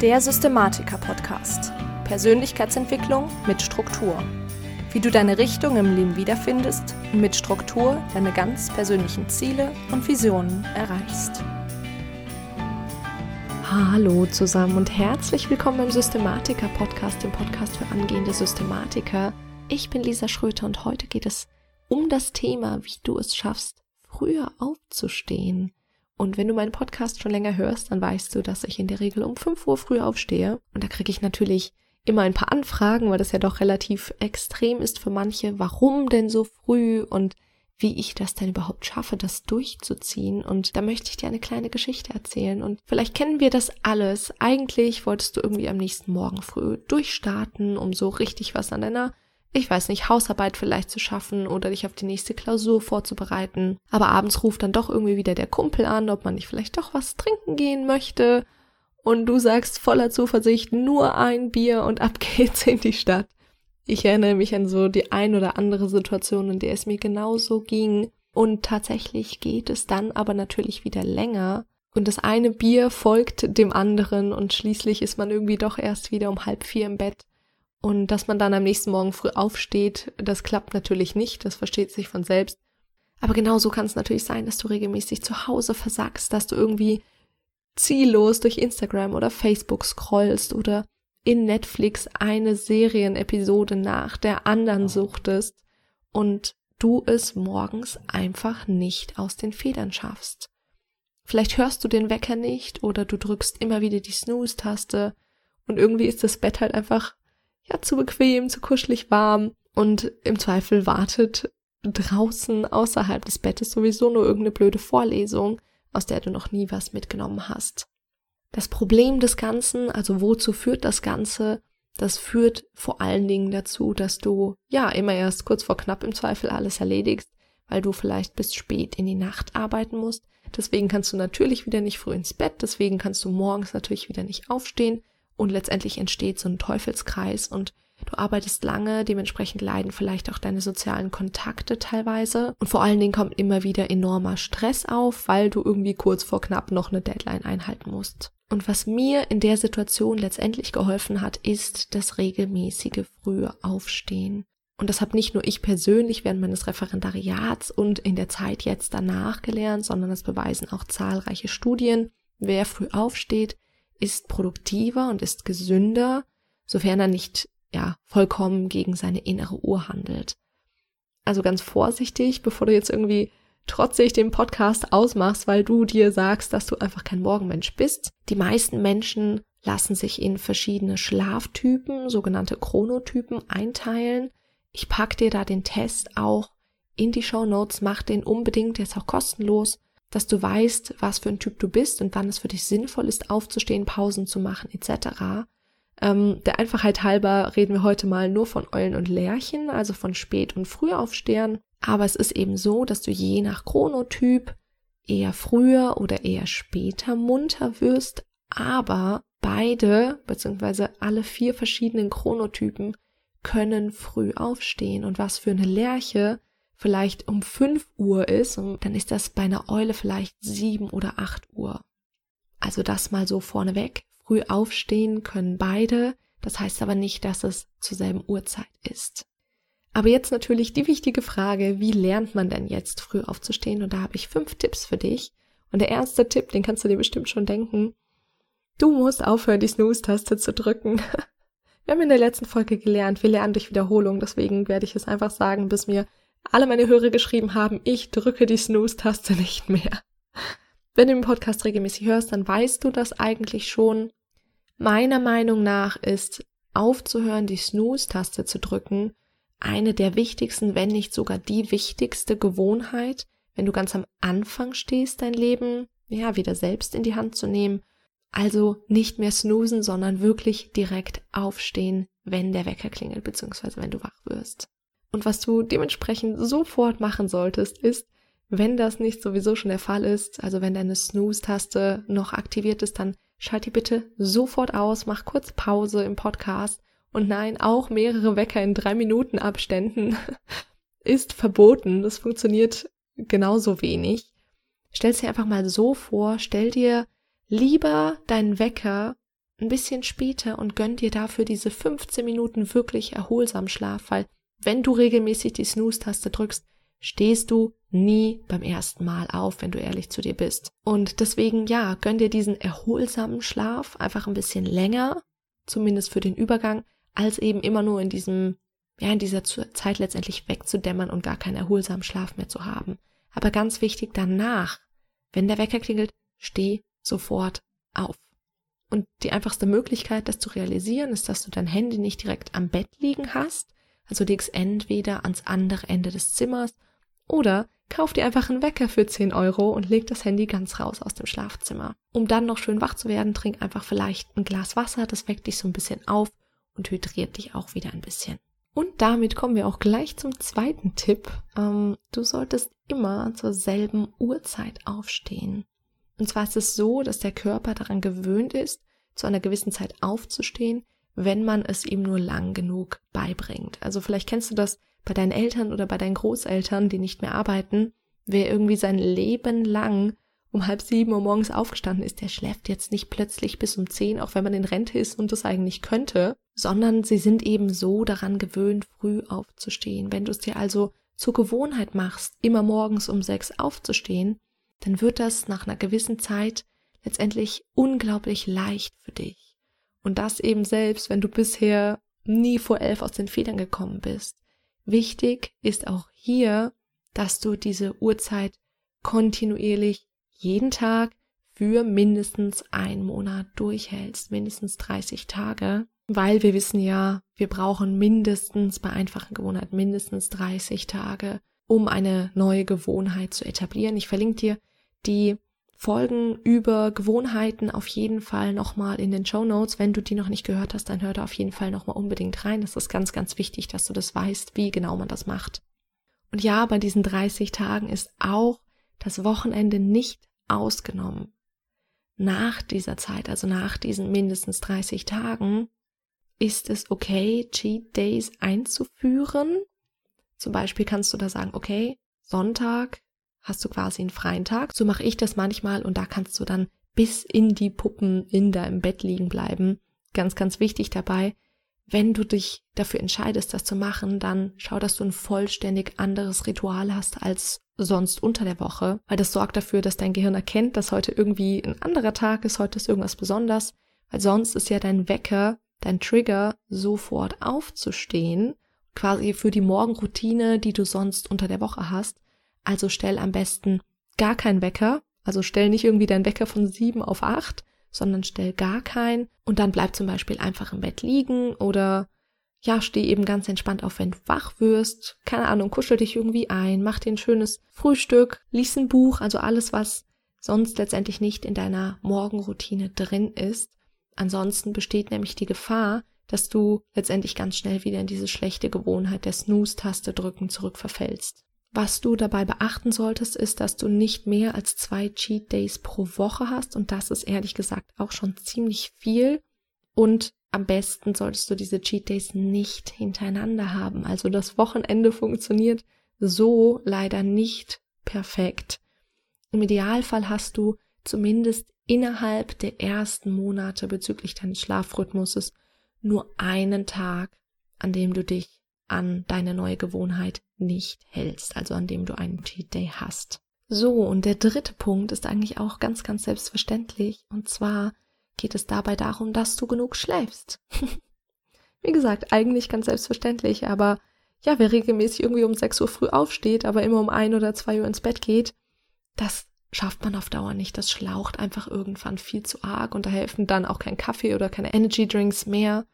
Der Systematiker-Podcast. Persönlichkeitsentwicklung mit Struktur. Wie du deine Richtung im Leben wiederfindest und mit Struktur deine ganz persönlichen Ziele und Visionen erreichst. Hallo zusammen und herzlich willkommen im Systematiker-Podcast, dem Podcast für angehende Systematiker. Ich bin Lisa Schröter und heute geht es um das Thema, wie du es schaffst, früher aufzustehen. Und wenn du meinen Podcast schon länger hörst, dann weißt du, dass ich in der Regel um 5 Uhr früh aufstehe. Und da kriege ich natürlich immer ein paar Anfragen, weil das ja doch relativ extrem ist für manche. Warum denn so früh und wie ich das denn überhaupt schaffe, das durchzuziehen. Und da möchte ich dir eine kleine Geschichte erzählen. Und vielleicht kennen wir das alles. Eigentlich wolltest du irgendwie am nächsten Morgen früh durchstarten, um so richtig was an deiner ich weiß nicht, Hausarbeit vielleicht zu schaffen oder dich auf die nächste Klausur vorzubereiten. Aber abends ruft dann doch irgendwie wieder der Kumpel an, ob man nicht vielleicht doch was trinken gehen möchte. Und du sagst voller Zuversicht nur ein Bier und ab geht's in die Stadt. Ich erinnere mich an so die ein oder andere Situation, in der es mir genauso ging. Und tatsächlich geht es dann aber natürlich wieder länger. Und das eine Bier folgt dem anderen und schließlich ist man irgendwie doch erst wieder um halb vier im Bett. Und dass man dann am nächsten Morgen früh aufsteht, das klappt natürlich nicht, das versteht sich von selbst. Aber genauso kann es natürlich sein, dass du regelmäßig zu Hause versagst, dass du irgendwie ziellos durch Instagram oder Facebook scrollst oder in Netflix eine Serienepisode nach der anderen suchtest und du es morgens einfach nicht aus den Federn schaffst. Vielleicht hörst du den Wecker nicht oder du drückst immer wieder die Snooze-Taste und irgendwie ist das Bett halt einfach ja, zu bequem, zu kuschelig warm und im Zweifel wartet draußen außerhalb des Bettes sowieso nur irgendeine blöde Vorlesung, aus der du noch nie was mitgenommen hast. Das Problem des Ganzen, also wozu führt das Ganze? Das führt vor allen Dingen dazu, dass du ja immer erst kurz vor knapp im Zweifel alles erledigst, weil du vielleicht bis spät in die Nacht arbeiten musst. Deswegen kannst du natürlich wieder nicht früh ins Bett, deswegen kannst du morgens natürlich wieder nicht aufstehen, und letztendlich entsteht so ein Teufelskreis und du arbeitest lange, dementsprechend leiden vielleicht auch deine sozialen Kontakte teilweise und vor allen Dingen kommt immer wieder enormer Stress auf, weil du irgendwie kurz vor knapp noch eine Deadline einhalten musst. Und was mir in der Situation letztendlich geholfen hat, ist das regelmäßige frühe Aufstehen. Und das habe nicht nur ich persönlich während meines Referendariats und in der Zeit jetzt danach gelernt, sondern das beweisen auch zahlreiche Studien. Wer früh aufsteht, ist produktiver und ist gesünder, sofern er nicht ja vollkommen gegen seine innere Uhr handelt. Also ganz vorsichtig, bevor du jetzt irgendwie trotzig den Podcast ausmachst, weil du dir sagst, dass du einfach kein Morgenmensch bist. Die meisten Menschen lassen sich in verschiedene Schlaftypen, sogenannte Chronotypen, einteilen. Ich pack dir da den Test auch in die Show Notes, mach den unbedingt, der ist auch kostenlos dass du weißt, was für ein Typ du bist und wann es für dich sinnvoll ist, aufzustehen, Pausen zu machen, etc. Ähm, der Einfachheit halber reden wir heute mal nur von Eulen und Lerchen, also von Spät- und Frühaufstehern. Aber es ist eben so, dass du je nach Chronotyp eher früher oder eher später munter wirst, aber beide beziehungsweise alle vier verschiedenen Chronotypen können früh aufstehen. Und was für eine Lerche vielleicht um 5 Uhr ist, dann ist das bei einer Eule vielleicht 7 oder 8 Uhr. Also das mal so vorneweg. Früh aufstehen können beide, das heißt aber nicht, dass es zur selben Uhrzeit ist. Aber jetzt natürlich die wichtige Frage, wie lernt man denn jetzt früh aufzustehen? Und da habe ich fünf Tipps für dich. Und der erste Tipp, den kannst du dir bestimmt schon denken. Du musst aufhören, die Snooze-Taste zu drücken. Wir haben in der letzten Folge gelernt, wir lernen durch Wiederholung, deswegen werde ich es einfach sagen, bis mir alle meine Hörer geschrieben haben, ich drücke die Snooze-Taste nicht mehr. Wenn du den Podcast regelmäßig hörst, dann weißt du das eigentlich schon. Meiner Meinung nach ist aufzuhören, die Snooze-Taste zu drücken, eine der wichtigsten, wenn nicht sogar die wichtigste Gewohnheit, wenn du ganz am Anfang stehst, dein Leben, ja, wieder selbst in die Hand zu nehmen. Also nicht mehr snoosen, sondern wirklich direkt aufstehen, wenn der Wecker klingelt, beziehungsweise wenn du wach wirst. Und was du dementsprechend sofort machen solltest, ist, wenn das nicht sowieso schon der Fall ist, also wenn deine Snooze-Taste noch aktiviert ist, dann schalt die bitte sofort aus, mach kurz Pause im Podcast. Und nein, auch mehrere Wecker in drei Minuten Abständen ist verboten. Das funktioniert genauso wenig. Stell dir einfach mal so vor, stell dir lieber deinen Wecker ein bisschen später und gönn dir dafür diese 15 Minuten wirklich erholsamen Schlaf, weil wenn du regelmäßig die Snooze-Taste drückst, stehst du nie beim ersten Mal auf, wenn du ehrlich zu dir bist. Und deswegen, ja, gönn dir diesen erholsamen Schlaf einfach ein bisschen länger, zumindest für den Übergang, als eben immer nur in diesem, ja, in dieser Zeit letztendlich wegzudämmern und gar keinen erholsamen Schlaf mehr zu haben. Aber ganz wichtig, danach, wenn der Wecker klingelt, steh sofort auf. Und die einfachste Möglichkeit, das zu realisieren, ist, dass du dein Handy nicht direkt am Bett liegen hast. Also legst entweder ans andere Ende des Zimmers oder kauf dir einfach einen Wecker für 10 Euro und leg das Handy ganz raus aus dem Schlafzimmer. Um dann noch schön wach zu werden, trink einfach vielleicht ein Glas Wasser, das weckt dich so ein bisschen auf und hydriert dich auch wieder ein bisschen. Und damit kommen wir auch gleich zum zweiten Tipp. Ähm, du solltest immer zur selben Uhrzeit aufstehen. Und zwar ist es so, dass der Körper daran gewöhnt ist, zu einer gewissen Zeit aufzustehen, wenn man es ihm nur lang genug beibringt. Also vielleicht kennst du das bei deinen Eltern oder bei deinen Großeltern, die nicht mehr arbeiten. Wer irgendwie sein Leben lang um halb sieben Uhr morgens aufgestanden ist, der schläft jetzt nicht plötzlich bis um zehn, auch wenn man in Rente ist und das eigentlich könnte, sondern sie sind eben so daran gewöhnt, früh aufzustehen. Wenn du es dir also zur Gewohnheit machst, immer morgens um sechs aufzustehen, dann wird das nach einer gewissen Zeit letztendlich unglaublich leicht für dich. Und das eben selbst, wenn du bisher nie vor elf aus den Federn gekommen bist. Wichtig ist auch hier, dass du diese Uhrzeit kontinuierlich jeden Tag für mindestens einen Monat durchhältst, mindestens 30 Tage, weil wir wissen ja, wir brauchen mindestens bei einfachen Gewohnheiten mindestens 30 Tage, um eine neue Gewohnheit zu etablieren. Ich verlinke dir die Folgen über Gewohnheiten auf jeden Fall nochmal in den Show Notes. Wenn du die noch nicht gehört hast, dann hör da auf jeden Fall nochmal unbedingt rein. Das ist ganz, ganz wichtig, dass du das weißt, wie genau man das macht. Und ja, bei diesen 30 Tagen ist auch das Wochenende nicht ausgenommen. Nach dieser Zeit, also nach diesen mindestens 30 Tagen, ist es okay, Cheat Days einzuführen. Zum Beispiel kannst du da sagen, okay, Sonntag hast du quasi einen freien Tag. So mache ich das manchmal und da kannst du dann bis in die Puppen in deinem Bett liegen bleiben. Ganz, ganz wichtig dabei, wenn du dich dafür entscheidest, das zu machen, dann schau, dass du ein vollständig anderes Ritual hast als sonst unter der Woche, weil das sorgt dafür, dass dein Gehirn erkennt, dass heute irgendwie ein anderer Tag ist, heute ist irgendwas besonders, weil sonst ist ja dein Wecker, dein Trigger, sofort aufzustehen, quasi für die Morgenroutine, die du sonst unter der Woche hast. Also stell am besten gar keinen Wecker, also stell nicht irgendwie deinen Wecker von sieben auf acht, sondern stell gar keinen und dann bleib zum Beispiel einfach im Bett liegen oder ja, steh eben ganz entspannt auf, wenn du wach wirst. Keine Ahnung, kuschel dich irgendwie ein, mach dir ein schönes Frühstück, lies ein Buch, also alles, was sonst letztendlich nicht in deiner Morgenroutine drin ist. Ansonsten besteht nämlich die Gefahr, dass du letztendlich ganz schnell wieder in diese schlechte Gewohnheit der Snooze-Taste drücken zurückverfällst. Was du dabei beachten solltest, ist, dass du nicht mehr als zwei Cheat Days pro Woche hast und das ist ehrlich gesagt auch schon ziemlich viel. Und am besten solltest du diese Cheat Days nicht hintereinander haben. Also das Wochenende funktioniert so leider nicht perfekt. Im Idealfall hast du zumindest innerhalb der ersten Monate bezüglich deines Schlafrhythmuses nur einen Tag, an dem du dich an deine neue Gewohnheit nicht hältst, also an dem du einen Cheat Day hast. So, und der dritte Punkt ist eigentlich auch ganz, ganz selbstverständlich. Und zwar geht es dabei darum, dass du genug schläfst. Wie gesagt, eigentlich ganz selbstverständlich, aber ja, wer regelmäßig irgendwie um 6 Uhr früh aufsteht, aber immer um 1 oder 2 Uhr ins Bett geht, das schafft man auf Dauer nicht. Das schlaucht einfach irgendwann viel zu arg und da helfen dann auch kein Kaffee oder keine Energy Drinks mehr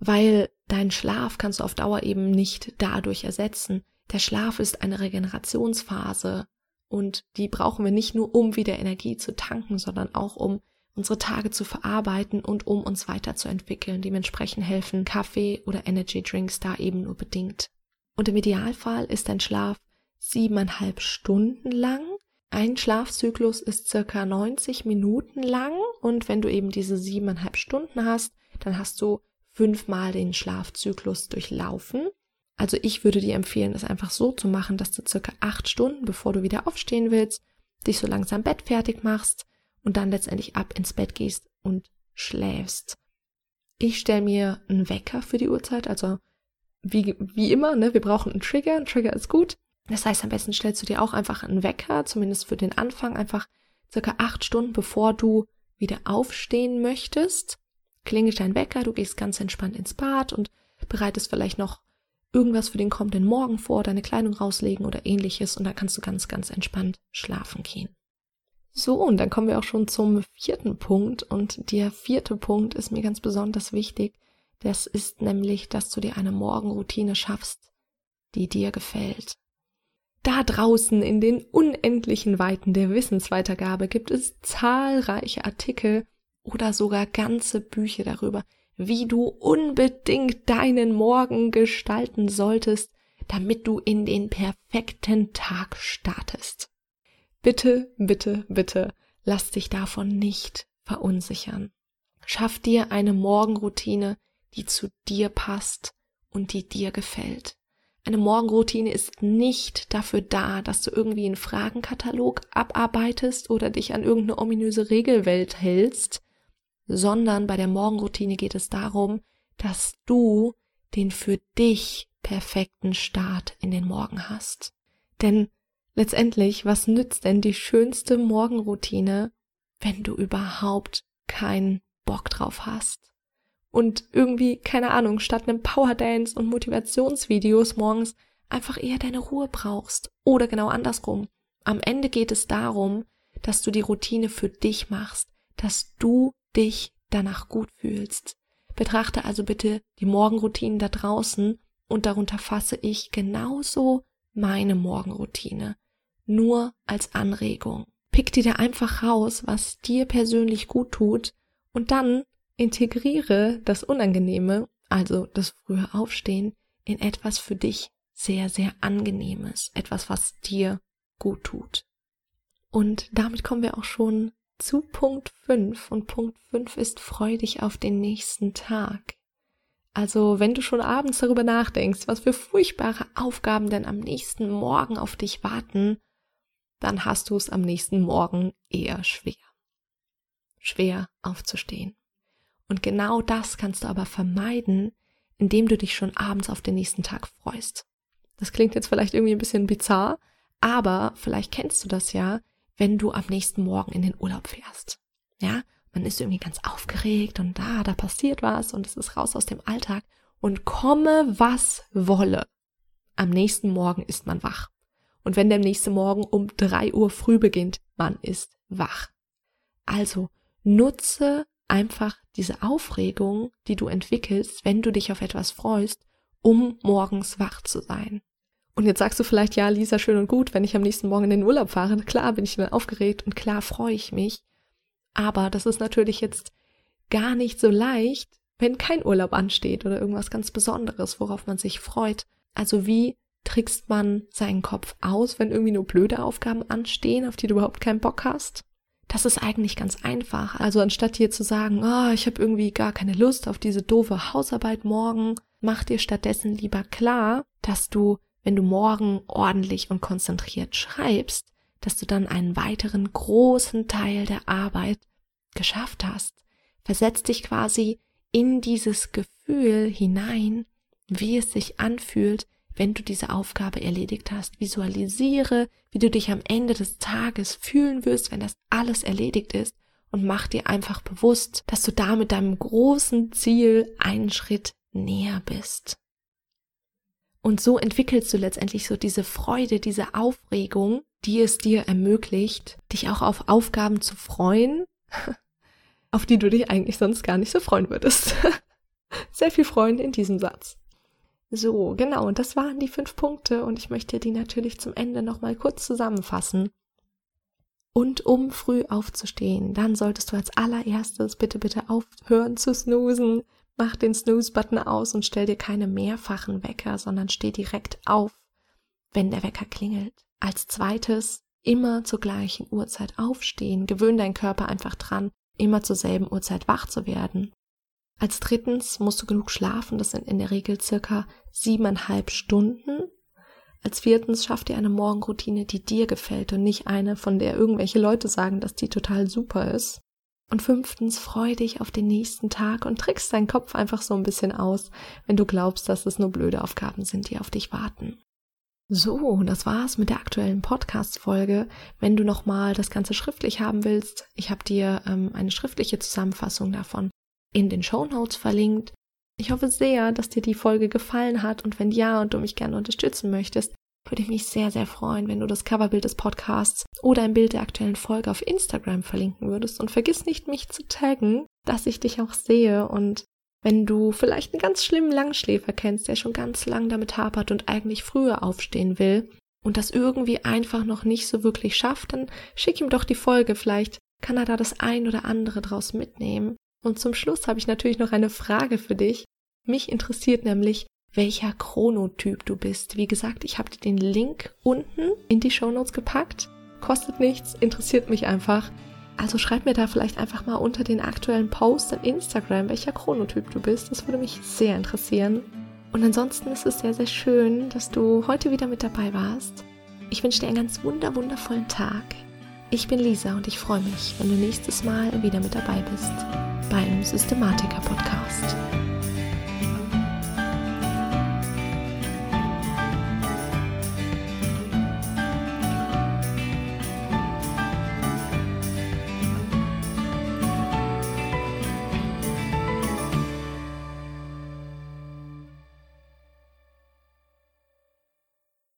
weil dein Schlaf kannst du auf Dauer eben nicht dadurch ersetzen. Der Schlaf ist eine Regenerationsphase und die brauchen wir nicht nur, um wieder Energie zu tanken, sondern auch um unsere Tage zu verarbeiten und um uns weiterzuentwickeln. Dementsprechend helfen Kaffee oder Energy Drinks da eben nur bedingt. Und im Idealfall ist dein Schlaf siebeneinhalb Stunden lang. Ein Schlafzyklus ist circa 90 Minuten lang und wenn du eben diese siebeneinhalb Stunden hast, dann hast du fünfmal den Schlafzyklus durchlaufen. Also ich würde dir empfehlen, es einfach so zu machen, dass du circa acht Stunden, bevor du wieder aufstehen willst, dich so langsam Bett fertig machst und dann letztendlich ab ins Bett gehst und schläfst. Ich stelle mir einen Wecker für die Uhrzeit, also wie, wie immer, ne, wir brauchen einen Trigger, ein Trigger ist gut. Das heißt, am besten stellst du dir auch einfach einen Wecker, zumindest für den Anfang, einfach circa acht Stunden, bevor du wieder aufstehen möchtest. Klingelt dein Wecker, du gehst ganz entspannt ins Bad und bereitest vielleicht noch irgendwas für den kommenden Morgen vor, deine Kleidung rauslegen oder ähnliches und dann kannst du ganz, ganz entspannt schlafen gehen. So, und dann kommen wir auch schon zum vierten Punkt und der vierte Punkt ist mir ganz besonders wichtig. Das ist nämlich, dass du dir eine Morgenroutine schaffst, die dir gefällt. Da draußen in den unendlichen Weiten der Wissensweitergabe gibt es zahlreiche Artikel oder sogar ganze Bücher darüber, wie du unbedingt deinen Morgen gestalten solltest, damit du in den perfekten Tag startest. Bitte, bitte, bitte, lass dich davon nicht verunsichern. Schaff dir eine Morgenroutine, die zu dir passt und die dir gefällt. Eine Morgenroutine ist nicht dafür da, dass du irgendwie einen Fragenkatalog abarbeitest oder dich an irgendeine ominöse Regelwelt hältst, sondern bei der Morgenroutine geht es darum, dass du den für dich perfekten Start in den Morgen hast. Denn letztendlich, was nützt denn die schönste Morgenroutine, wenn du überhaupt keinen Bock drauf hast? Und irgendwie, keine Ahnung, statt einem Powerdance und Motivationsvideos morgens einfach eher deine Ruhe brauchst. Oder genau andersrum. Am Ende geht es darum, dass du die Routine für dich machst, dass du dich danach gut fühlst. Betrachte also bitte die Morgenroutinen da draußen und darunter fasse ich genauso meine Morgenroutine. Nur als Anregung. Pick dir da einfach raus, was dir persönlich gut tut und dann integriere das Unangenehme, also das frühe Aufstehen, in etwas für dich sehr, sehr angenehmes, etwas, was dir gut tut. Und damit kommen wir auch schon zu Punkt 5 und Punkt 5 ist freu dich auf den nächsten Tag. Also wenn du schon abends darüber nachdenkst, was für furchtbare Aufgaben denn am nächsten Morgen auf dich warten, dann hast du es am nächsten Morgen eher schwer. Schwer aufzustehen. Und genau das kannst du aber vermeiden, indem du dich schon abends auf den nächsten Tag freust. Das klingt jetzt vielleicht irgendwie ein bisschen bizarr, aber vielleicht kennst du das ja, wenn du am nächsten Morgen in den Urlaub fährst. Ja, man ist irgendwie ganz aufgeregt und da, da passiert was und es ist raus aus dem Alltag und komme was wolle. Am nächsten Morgen ist man wach. Und wenn der nächste Morgen um drei Uhr früh beginnt, man ist wach. Also nutze einfach diese Aufregung, die du entwickelst, wenn du dich auf etwas freust, um morgens wach zu sein. Und jetzt sagst du vielleicht, ja, Lisa, schön und gut, wenn ich am nächsten Morgen in den Urlaub fahre, klar bin ich dann aufgeregt und klar freue ich mich. Aber das ist natürlich jetzt gar nicht so leicht, wenn kein Urlaub ansteht oder irgendwas ganz Besonderes, worauf man sich freut. Also wie trickst man seinen Kopf aus, wenn irgendwie nur blöde Aufgaben anstehen, auf die du überhaupt keinen Bock hast? Das ist eigentlich ganz einfach. Also anstatt dir zu sagen, oh, ich habe irgendwie gar keine Lust auf diese doofe Hausarbeit morgen, mach dir stattdessen lieber klar, dass du wenn du morgen ordentlich und konzentriert schreibst, dass du dann einen weiteren großen Teil der Arbeit geschafft hast. Versetz dich quasi in dieses Gefühl hinein, wie es sich anfühlt, wenn du diese Aufgabe erledigt hast. Visualisiere, wie du dich am Ende des Tages fühlen wirst, wenn das alles erledigt ist und mach dir einfach bewusst, dass du damit deinem großen Ziel einen Schritt näher bist. Und so entwickelst du letztendlich so diese Freude, diese Aufregung, die es dir ermöglicht, dich auch auf Aufgaben zu freuen, auf die du dich eigentlich sonst gar nicht so freuen würdest. Sehr viel Freuen in diesem Satz. So, genau, und das waren die fünf Punkte und ich möchte die natürlich zum Ende nochmal kurz zusammenfassen. Und um früh aufzustehen, dann solltest du als allererstes bitte, bitte aufhören zu snoosen, Mach den Snooze-Button aus und stell dir keine mehrfachen Wecker, sondern steh direkt auf, wenn der Wecker klingelt. Als zweites, immer zur gleichen Uhrzeit aufstehen. Gewöhn deinen Körper einfach dran, immer zur selben Uhrzeit wach zu werden. Als drittens musst du genug schlafen, das sind in der Regel circa siebeneinhalb Stunden. Als viertens schaff dir eine Morgenroutine, die dir gefällt und nicht eine, von der irgendwelche Leute sagen, dass die total super ist. Und fünftens, freu dich auf den nächsten Tag und trickst deinen Kopf einfach so ein bisschen aus, wenn du glaubst, dass es nur blöde Aufgaben sind, die auf dich warten. So, das war's mit der aktuellen Podcast-Folge. Wenn du nochmal das Ganze schriftlich haben willst, ich habe dir ähm, eine schriftliche Zusammenfassung davon in den Show Notes verlinkt. Ich hoffe sehr, dass dir die Folge gefallen hat und wenn ja und du mich gerne unterstützen möchtest, würde ich mich sehr, sehr freuen, wenn du das Coverbild des Podcasts oder ein Bild der aktuellen Folge auf Instagram verlinken würdest. Und vergiss nicht, mich zu taggen, dass ich dich auch sehe. Und wenn du vielleicht einen ganz schlimmen Langschläfer kennst, der schon ganz lang damit hapert und eigentlich früher aufstehen will und das irgendwie einfach noch nicht so wirklich schafft, dann schick ihm doch die Folge. Vielleicht kann er da das ein oder andere draus mitnehmen. Und zum Schluss habe ich natürlich noch eine Frage für dich. Mich interessiert nämlich, welcher Chronotyp du bist. Wie gesagt, ich habe dir den Link unten in die Show Notes gepackt. Kostet nichts, interessiert mich einfach. Also schreib mir da vielleicht einfach mal unter den aktuellen Posts in Instagram, welcher Chronotyp du bist. Das würde mich sehr interessieren. Und ansonsten ist es sehr, sehr schön, dass du heute wieder mit dabei warst. Ich wünsche dir einen ganz wunder, wundervollen Tag. Ich bin Lisa und ich freue mich, wenn du nächstes Mal wieder mit dabei bist beim Systematiker Podcast.